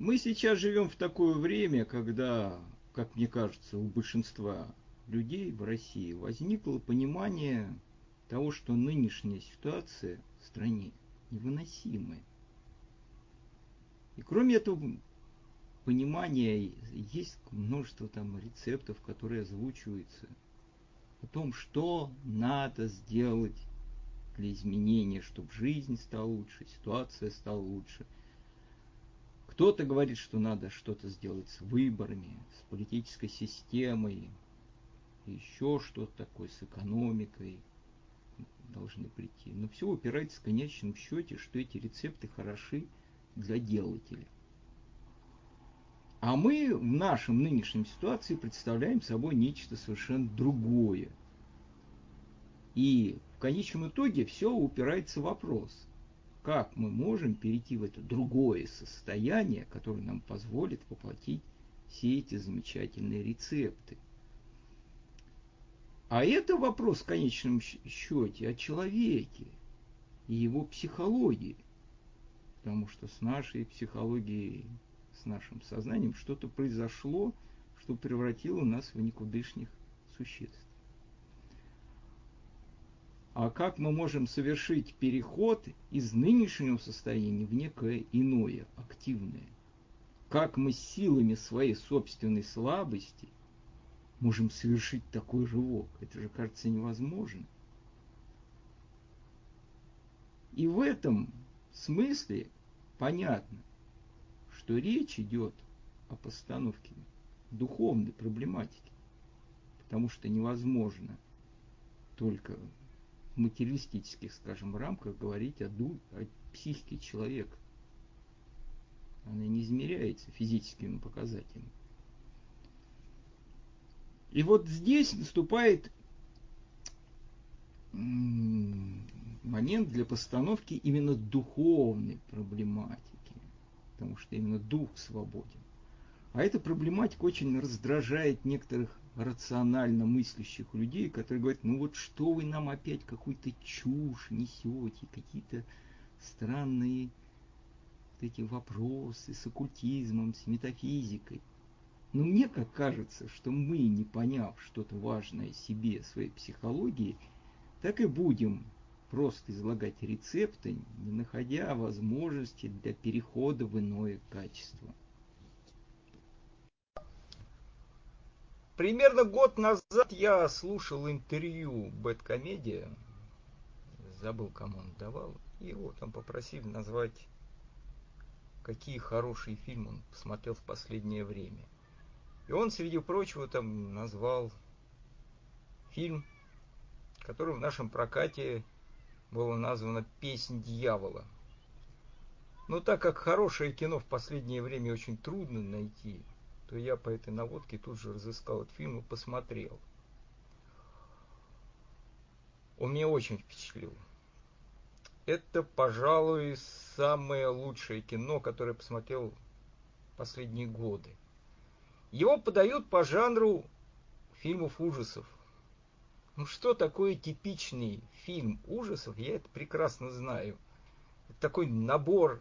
Мы сейчас живем в такое время, когда, как мне кажется, у большинства людей в России возникло понимание того, что нынешняя ситуация в стране невыносимая. И кроме этого понимания есть множество там рецептов, которые озвучиваются о том, что надо сделать для изменения, чтобы жизнь стала лучше, ситуация стала лучше. Кто-то говорит, что надо что-то сделать с выборами, с политической системой, еще что-то такое, с экономикой должны прийти. Но все упирается в конечном счете, что эти рецепты хороши для делателя. А мы в нашем нынешнем ситуации представляем собой нечто совершенно другое. И в конечном итоге все упирается в вопрос, как мы можем перейти в это другое состояние, которое нам позволит воплотить все эти замечательные рецепты. А это вопрос в конечном счете о человеке и его психологии. Потому что с нашей психологией с нашим сознанием что-то произошло, что превратило нас в никудышних существ. А как мы можем совершить переход из нынешнего состояния в некое иное, активное? Как мы силами своей собственной слабости можем совершить такой рывок? Это же кажется невозможно. И в этом смысле понятно, что речь идет о постановке духовной проблематики, потому что невозможно только материалистических, скажем, рамках говорить о, ду, о психике человека. Она не измеряется физическими показателями. И вот здесь наступает момент для постановки именно духовной проблематики потому что именно дух свободен. А эта проблематика очень раздражает некоторых рационально мыслящих людей, которые говорят, ну вот что вы нам опять какую-то чушь несете, какие-то странные вот эти вопросы с оккультизмом, с метафизикой. Но мне как кажется, что мы, не поняв что-то важное себе, своей психологии, так и будем просто излагать рецепты, не находя возможности для перехода в иное качество. Примерно год назад я слушал интервью Бэткомедия, забыл, кому он давал, и вот он попросил назвать, какие хорошие фильмы он посмотрел в последнее время. И он, среди прочего, там назвал фильм, который в нашем прокате было названо «Песнь дьявола». Но так как хорошее кино в последнее время очень трудно найти, то я по этой наводке тут же разыскал этот фильм и посмотрел. Он меня очень впечатлил. Это, пожалуй, самое лучшее кино, которое я посмотрел последние годы. Его подают по жанру фильмов ужасов. Ну что такое типичный фильм ужасов, я это прекрасно знаю. Это такой набор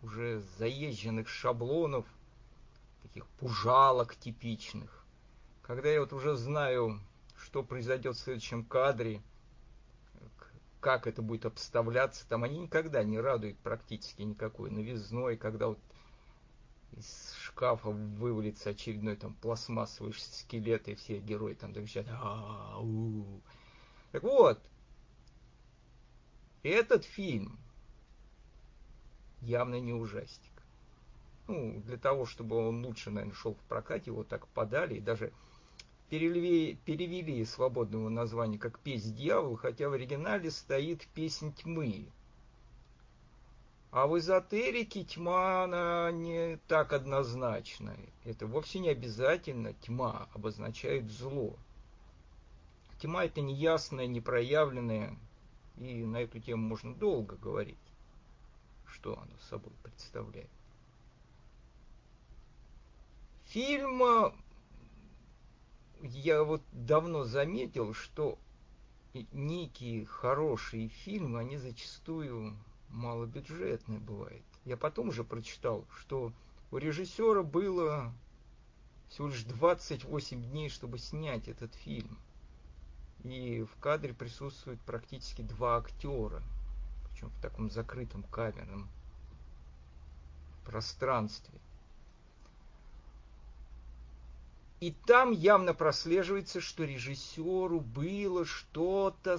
уже заезженных шаблонов, таких пужалок типичных. Когда я вот уже знаю, что произойдет в следующем кадре, как это будет обставляться, там они никогда не радуют практически никакой новизной, когда вот из шкафа вывалится очередной там пластмассовый скелет, и все герои там кричат Так вот, этот фильм явно не ужастик. Ну, для того, чтобы он лучше, наверное, шел в прокате, его так подали, и даже перевели, перевели свободного названия как «Песнь дьявола», хотя в оригинале стоит «Песнь тьмы». А в эзотерике тьма, она не так однозначна. Это вовсе не обязательно тьма обозначает зло. Тьма это неясное, непроявленное, и на эту тему можно долго говорить, что оно собой представляет. Фильм, я вот давно заметил, что некие хорошие фильмы, они зачастую малобюджетные бывают. Я потом уже прочитал, что У режиссера было всего лишь 28 дней, чтобы снять этот фильм. И в кадре присутствует практически два актера, причем в таком закрытом камерном пространстве. И там явно прослеживается, что режиссеру было что-то,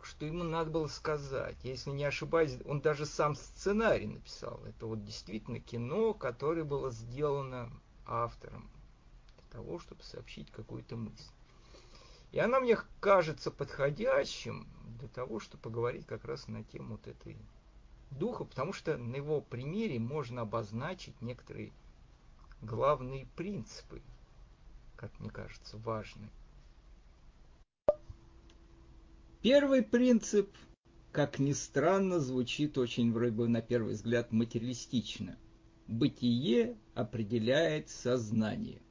что ему надо было сказать. Если не ошибаюсь, он даже сам сценарий написал. Это вот действительно кино, которое было сделано автором для того, чтобы сообщить какую-то мысль. И она мне кажется подходящим для того, чтобы поговорить как раз на тему вот этой духа, потому что на его примере можно обозначить некоторые главные принципы как мне кажется, важный. Первый принцип, как ни странно, звучит очень вроде бы на первый взгляд материалистично. Бытие определяет сознание.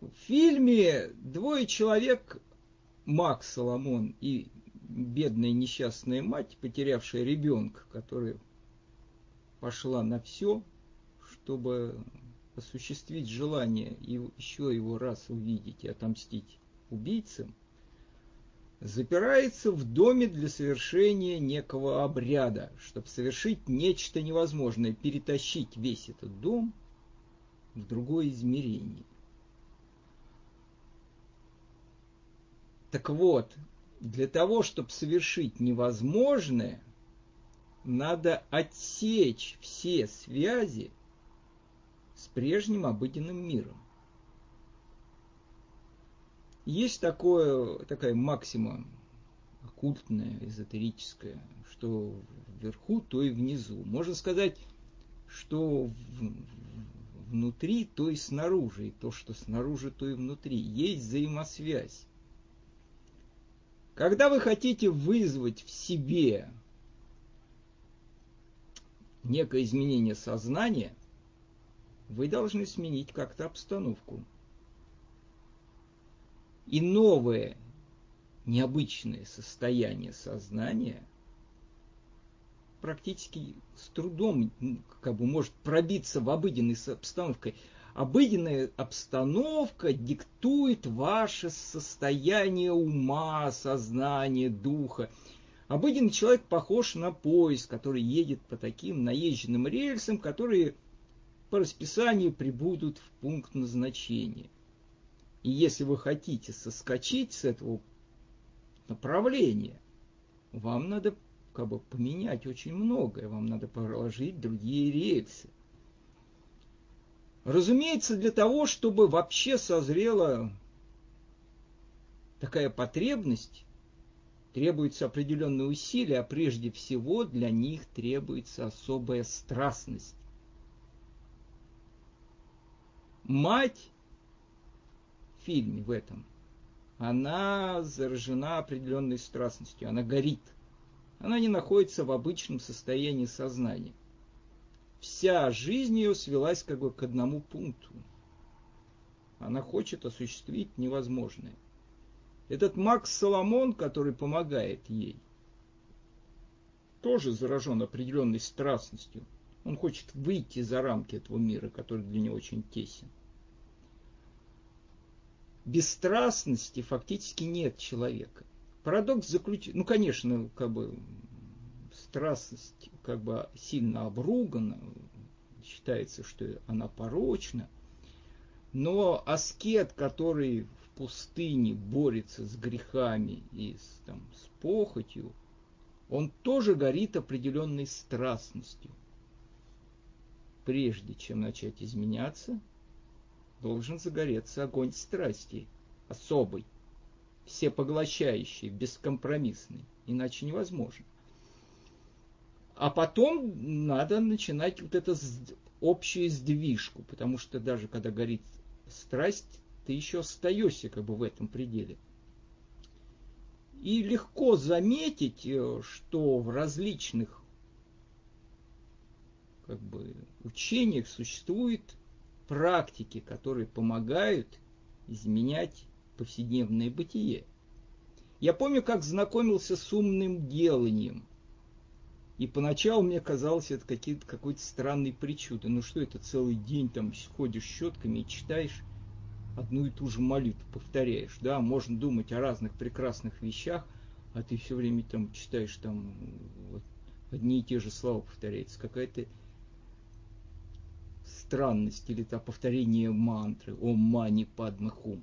В фильме двое человек, Макс Соломон и бедная несчастная мать, потерявшая ребенка, которая пошла на все, чтобы осуществить желание и еще его раз увидеть и отомстить убийцам, запирается в доме для совершения некого обряда, чтобы совершить нечто невозможное, перетащить весь этот дом в другое измерение. Так вот, для того, чтобы совершить невозможное, надо отсечь все связи с прежним обыденным миром. Есть такое, такая максима оккультная, эзотерическая, что вверху, то и внизу. Можно сказать, что внутри, то и снаружи, и то, что снаружи, то и внутри. Есть взаимосвязь. Когда вы хотите вызвать в себе некое изменение сознания, вы должны сменить как-то обстановку. И новое, необычное состояние сознания практически с трудом как бы может пробиться в обыденной обстановке. Обыденная обстановка диктует ваше состояние ума, сознания, духа. Обыденный человек похож на поезд, который едет по таким наезженным рельсам, которые по расписанию прибудут в пункт назначения. И если вы хотите соскочить с этого направления, вам надо как бы поменять очень многое, вам надо проложить другие рельсы. Разумеется, для того, чтобы вообще созрела такая потребность, требуется определенные усилия, а прежде всего для них требуется особая страстность. Мать в фильме в этом, она заражена определенной страстностью, она горит. Она не находится в обычном состоянии сознания. Вся жизнь ее свелась как бы к одному пункту. Она хочет осуществить невозможное. Этот Макс Соломон, который помогает ей, тоже заражен определенной страстностью. Он хочет выйти за рамки этого мира, который для него очень тесен. Бесстрастности фактически нет человека. Парадокс заключается, ну, конечно, как бы страстность как бы сильно обругана, считается, что она порочна, но аскет, который в пустыне борется с грехами и с, там, с похотью, он тоже горит определенной страстностью прежде чем начать изменяться, должен загореться огонь страсти, особый, всепоглощающий, бескомпромиссный, иначе невозможно. А потом надо начинать вот эту общую сдвижку, потому что даже когда горит страсть, ты еще остаешься как бы в этом пределе. И легко заметить, э, что в различных как бы, учениях существуют практики, которые помогают изменять повседневное бытие. Я помню, как знакомился с умным деланием. И поначалу мне казалось это какой-то странной причудой. Ну что это, целый день там ходишь щетками и читаешь одну и ту же молитву, повторяешь. Да, можно думать о разных прекрасных вещах, а ты все время там читаешь там вот, одни и те же слова повторяются. Какая-то странность или там повторение мантры «Ом мани падма хум».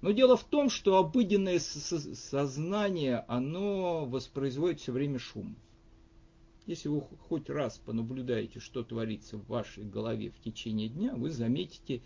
Но дело в том, что обыденное сознание, оно воспроизводит все время шум. Если вы хоть раз понаблюдаете, что творится в вашей голове в течение дня, вы заметите,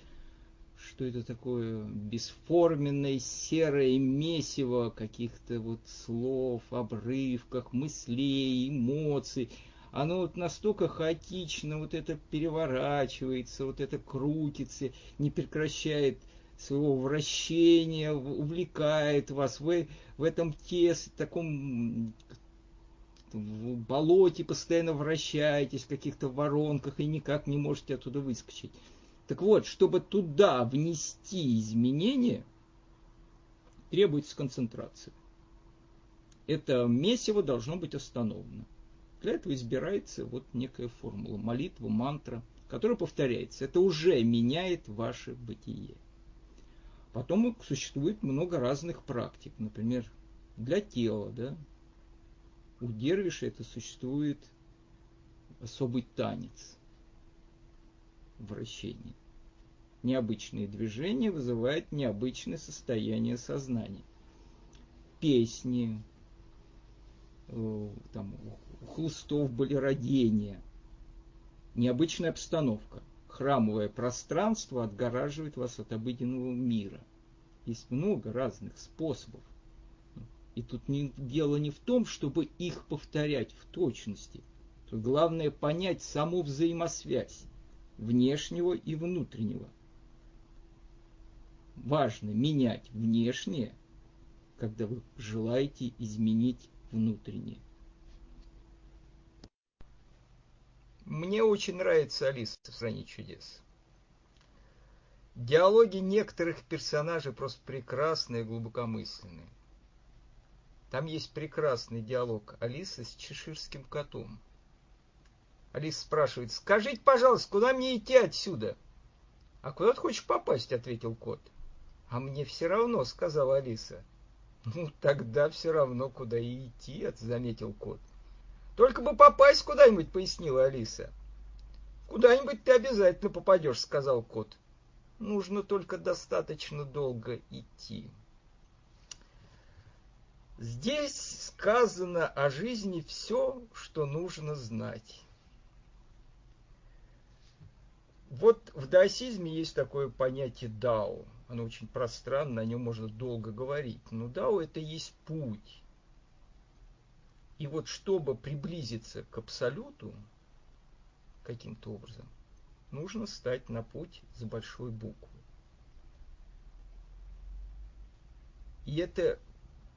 что это такое бесформенное серое месиво каких-то вот слов, обрывках, мыслей, эмоций. Оно вот настолько хаотично вот это переворачивается, вот это крутится, не прекращает своего вращения, увлекает вас. Вы в этом тес, таком в болоте постоянно вращаетесь, в каких-то воронках и никак не можете оттуда выскочить. Так вот, чтобы туда внести изменения, требуется концентрация. Это месиво должно быть остановлено. Для этого избирается вот некая формула, молитва, мантра, которая повторяется. Это уже меняет ваше бытие. Потом существует много разных практик. Например, для тела, да, у дервиша это существует особый танец вращения. Необычные движения вызывают необычное состояние сознания. Песни, э, там, хлыстов были родения, необычная обстановка. Храмовое пространство отгораживает вас от обыденного мира. Есть много разных способов и тут не, дело не в том, чтобы их повторять в точности. Тут главное понять саму взаимосвязь внешнего и внутреннего. Важно менять внешнее, когда вы желаете изменить внутреннее. Мне очень нравится Алиса в стране чудес. Диалоги некоторых персонажей просто прекрасные и глубокомысленные. Там есть прекрасный диалог Алисы с чеширским котом. Алиса спрашивает, скажите, пожалуйста, куда мне идти отсюда? А куда ты хочешь попасть, ответил кот. А мне все равно, сказала Алиса. Ну, тогда все равно, куда и идти, заметил кот. Только бы попасть куда-нибудь, пояснила Алиса. Куда-нибудь ты обязательно попадешь, сказал кот. Нужно только достаточно долго идти. Здесь сказано о жизни все, что нужно знать. Вот в даосизме есть такое понятие дао. Оно очень пространно, о нем можно долго говорить. Но дао это есть путь. И вот чтобы приблизиться к абсолюту каким-то образом, нужно стать на путь с большой буквы. И это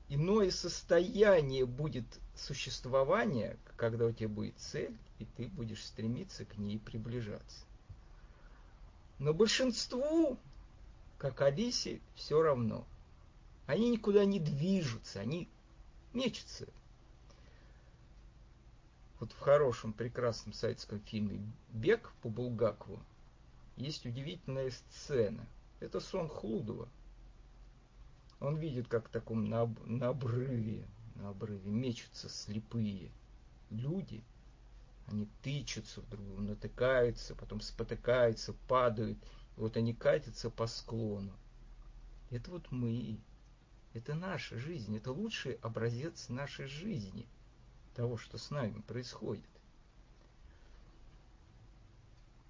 иное состояние будет существования, когда у тебя будет цель, и ты будешь стремиться к ней приближаться. Но большинству, как Алисе, все равно. Они никуда не движутся, они мечутся. Вот в хорошем, прекрасном советском фильме «Бег» по Булгакову есть удивительная сцена. Это сон Хлудова – он видит, как в таком на, на обрыве, на обрыве мечутся слепые люди. Они тычутся в друг натыкаются, потом спотыкаются, падают. И вот они катятся по склону. Это вот мы. Это наша жизнь. Это лучший образец нашей жизни. Того, что с нами происходит.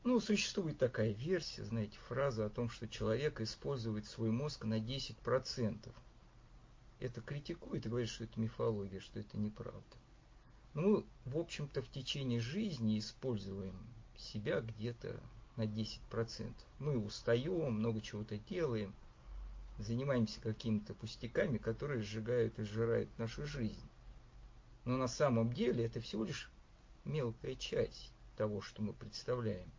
Ну, существует такая версия, знаете, фраза о том, что человек использует свой мозг на 10%. Это критикует и говорит, что это мифология, что это неправда. Мы, в общем-то, в течение жизни используем себя где-то на 10%. Мы устаем, много чего-то делаем, занимаемся какими-то пустяками, которые сжигают и сжирают нашу жизнь. Но на самом деле это всего лишь мелкая часть того, что мы представляем.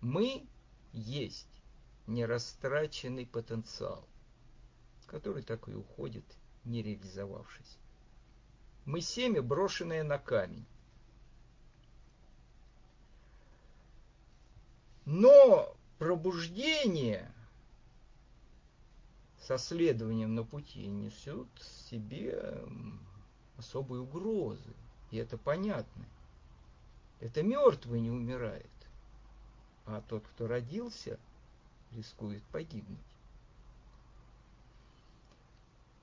Мы есть нерастраченный потенциал, который так и уходит, не реализовавшись. Мы семя, брошенное на камень. Но пробуждение со следованием на пути несут в себе особые угрозы. И это понятно. Это мертвый не умирает, а тот, кто родился, рискует погибнуть.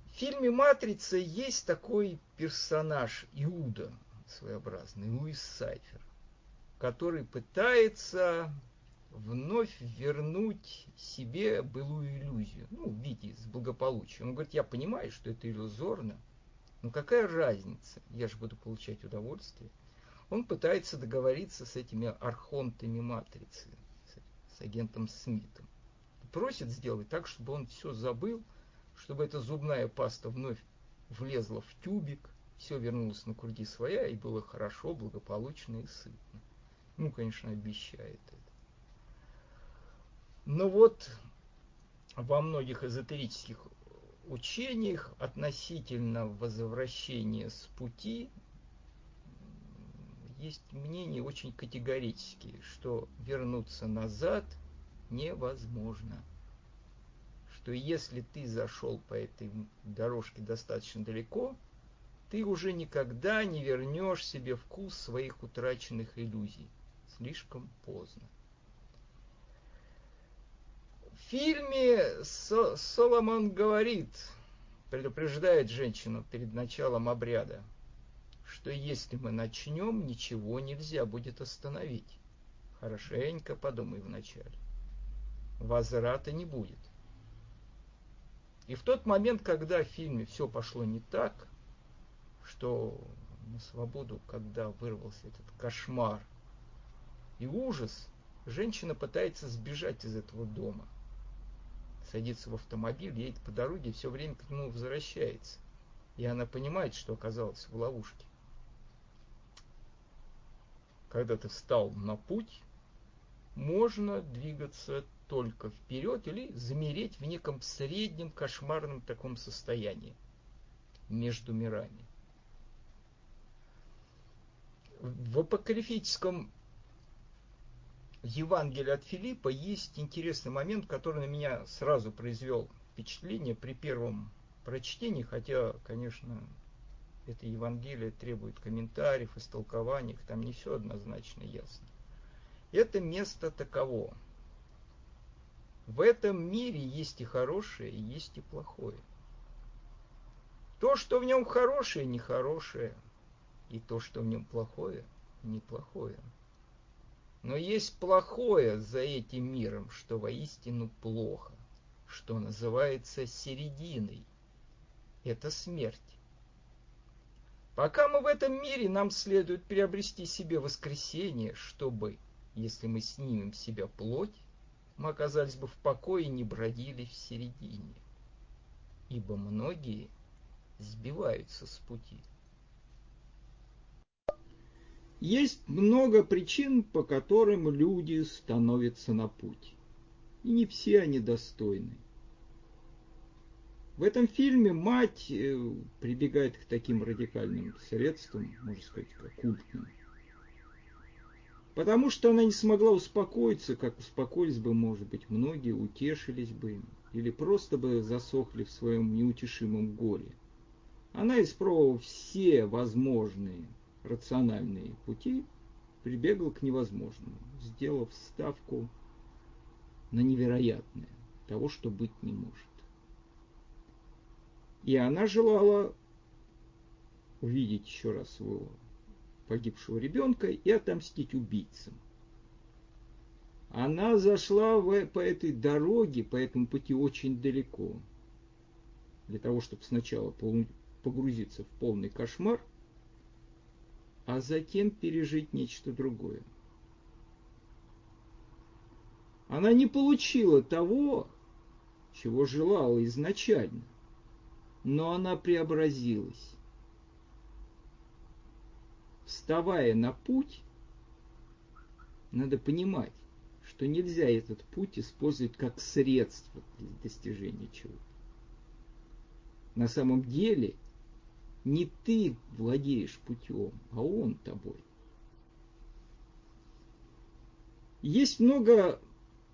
В фильме «Матрица» есть такой персонаж Иуда, своеобразный, Луис Сайфер, который пытается вновь вернуть себе былую иллюзию, ну, в виде с благополучием. Он говорит, я понимаю, что это иллюзорно, но какая разница, я же буду получать удовольствие. Он пытается договориться с этими архонтами матрицы, с агентом Смитом. Просит сделать так, чтобы он все забыл, чтобы эта зубная паста вновь влезла в тюбик, все вернулось на круги своя, и было хорошо, благополучно и сытно. Ну, конечно, обещает это. Но вот во многих эзотерических учениях относительно возвращения с пути есть мнения очень категорические, что вернуться назад невозможно. Что если ты зашел по этой дорожке достаточно далеко, ты уже никогда не вернешь себе вкус своих утраченных иллюзий. Слишком поздно. Фильме Соломон говорит, предупреждает женщину перед началом обряда, что если мы начнем, ничего нельзя будет остановить. Хорошенько подумай вначале. Возврата не будет. И в тот момент, когда в фильме все пошло не так, что на свободу, когда вырвался этот кошмар и ужас, женщина пытается сбежать из этого дома. Садится в автомобиль, едет по дороге и все время к нему возвращается. И она понимает, что оказалась в ловушке когда ты встал на путь, можно двигаться только вперед или замереть в неком среднем кошмарном таком состоянии между мирами. В апокрифическом Евангелии от Филиппа есть интересный момент, который на меня сразу произвел впечатление при первом прочтении, хотя, конечно, это Евангелие требует комментариев, истолкований, там не все однозначно ясно. Это место таково. В этом мире есть и хорошее, и есть и плохое. То, что в нем хорошее, нехорошее, и то, что в нем плохое, неплохое. Но есть плохое за этим миром, что воистину плохо, что называется серединой. Это смерть. Пока мы в этом мире, нам следует приобрести себе воскресение, чтобы, если мы снимем себя плоть, мы оказались бы в покое и не бродили в середине. Ибо многие сбиваются с пути. Есть много причин, по которым люди становятся на путь. И не все они достойны. В этом фильме мать э, прибегает к таким радикальным средствам, можно сказать, как культным. Потому что она не смогла успокоиться, как успокоились бы, может быть, многие, утешились бы, или просто бы засохли в своем неутешимом горе. Она, испробовав все возможные рациональные пути, прибегла к невозможному, сделав ставку на невероятное, того, что быть не может. И она желала увидеть еще раз своего погибшего ребенка и отомстить убийцам. Она зашла в, по этой дороге, по этому пути очень далеко, для того, чтобы сначала погрузиться в полный кошмар, а затем пережить нечто другое. Она не получила того, чего желала изначально – но она преобразилась. Вставая на путь, надо понимать, что нельзя этот путь использовать как средство для достижения чего-то. На самом деле не ты владеешь путем, а он тобой. Есть много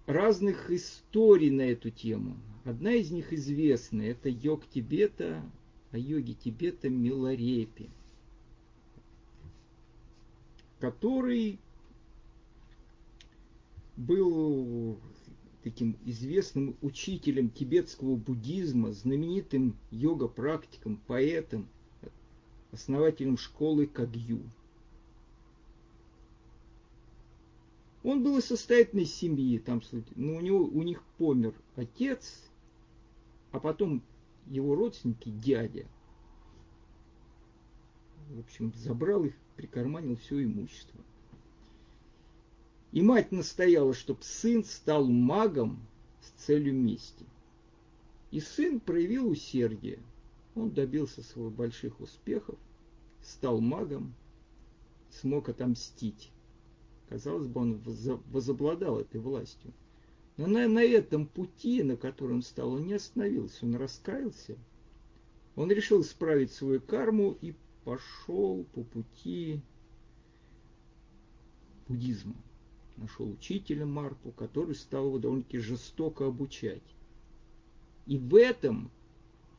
разных историй на эту тему. Одна из них известная. Это йог Тибета, о йоге Тибета Миларепи, который был таким известным учителем тибетского буддизма, знаменитым йога-практиком, поэтом, основателем школы Кагью. Он был из состоятельной семьи, там, но у, него, у них помер отец, а потом его родственники, дядя, в общем, забрал их, прикарманил все имущество. И мать настояла, чтобы сын стал магом с целью мести. И сын проявил усердие. Он добился своих больших успехов, стал магом, смог отомстить. Казалось бы, он возобладал этой властью. Но на, на этом пути, на котором стал, он не остановился, он раскаялся. Он решил исправить свою карму и пошел по пути буддизма нашел учителя Марпу, который стал его довольно-таки жестоко обучать. И в этом,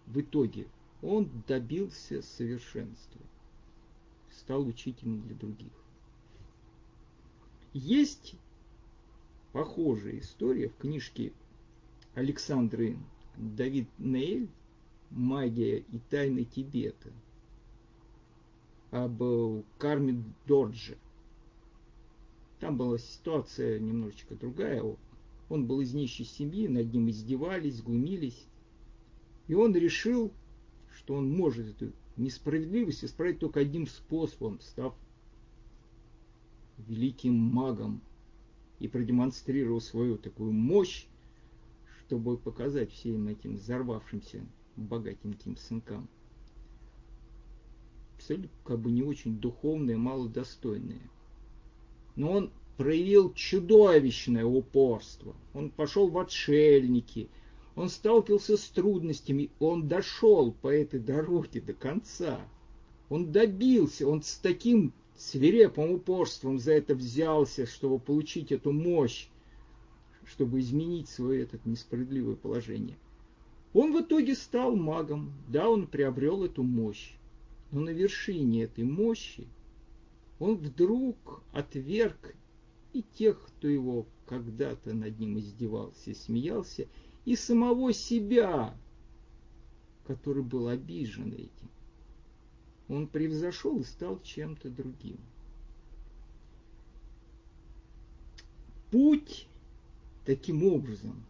в итоге, он добился совершенства. Стал учителем для других. Есть похожая история в книжке Александры Давид Нейль «Магия и тайны Тибета» об карме Дорджи. Там была ситуация немножечко другая. Он был из нищей семьи, над ним издевались, глумились. И он решил, что он может эту несправедливость исправить только одним способом, став великим магом и продемонстрировал свою такую мощь, чтобы показать всем этим взорвавшимся богатеньким сынкам. Абсолютно как бы не очень духовные, малодостойные. Но он проявил чудовищное упорство. Он пошел в отшельники, он сталкивался с трудностями, он дошел по этой дороге до конца. Он добился, он с таким свирепым упорством за это взялся, чтобы получить эту мощь, чтобы изменить свое это несправедливое положение. Он в итоге стал магом, да, он приобрел эту мощь, но на вершине этой мощи он вдруг отверг и тех, кто его когда-то над ним издевался и смеялся, и самого себя, который был обижен этим. Он превзошел и стал чем-то другим. Путь таким образом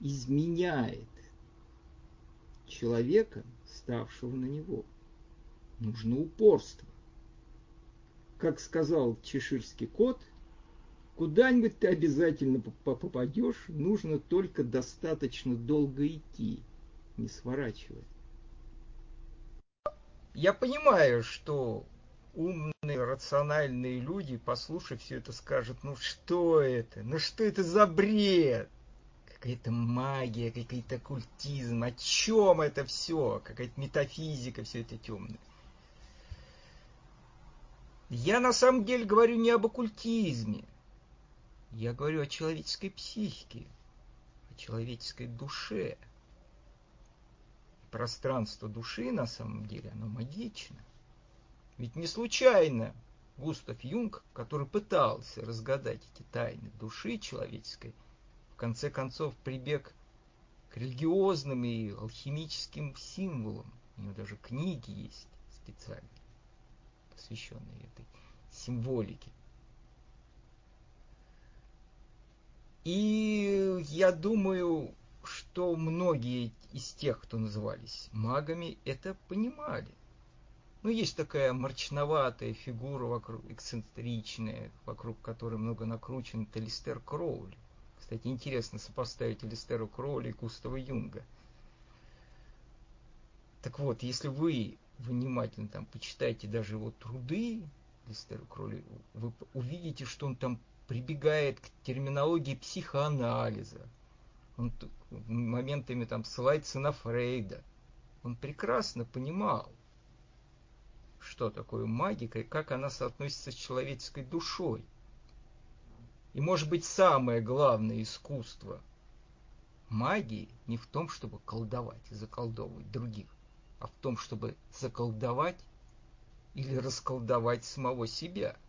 изменяет человека, ставшего на него. Нужно упорство как сказал чеширский кот, куда-нибудь ты обязательно попадешь, нужно только достаточно долго идти, не сворачивая. Я понимаю, что умные, рациональные люди, послушав все это, скажут, ну что это, ну что это за бред? Какая-то магия, какой-то оккультизм, о чем это все? Какая-то метафизика, все это темное. Я на самом деле говорю не об оккультизме. Я говорю о человеческой психике, о человеческой душе. Пространство души на самом деле, оно магично. Ведь не случайно Густав Юнг, который пытался разгадать эти тайны души человеческой, в конце концов прибег к религиозным и алхимическим символам. У него даже книги есть специальные посвященные этой символике. И я думаю, что многие из тех, кто назывались магами, это понимали. Ну, есть такая мрачноватая фигура вокруг, эксцентричная, вокруг которой много накручен, это Листер Кроули. Кстати, интересно сопоставить Листеру Кроули и Густава Юнга. Так вот, если вы внимательно там почитайте даже его труды, Листера Кроли, вы увидите, что он там прибегает к терминологии психоанализа. Он моментами там ссылается на Фрейда. Он прекрасно понимал, что такое магика и как она соотносится с человеческой душой. И может быть самое главное искусство магии не в том, чтобы колдовать и заколдовывать других, а в том, чтобы заколдовать или расколдовать самого себя –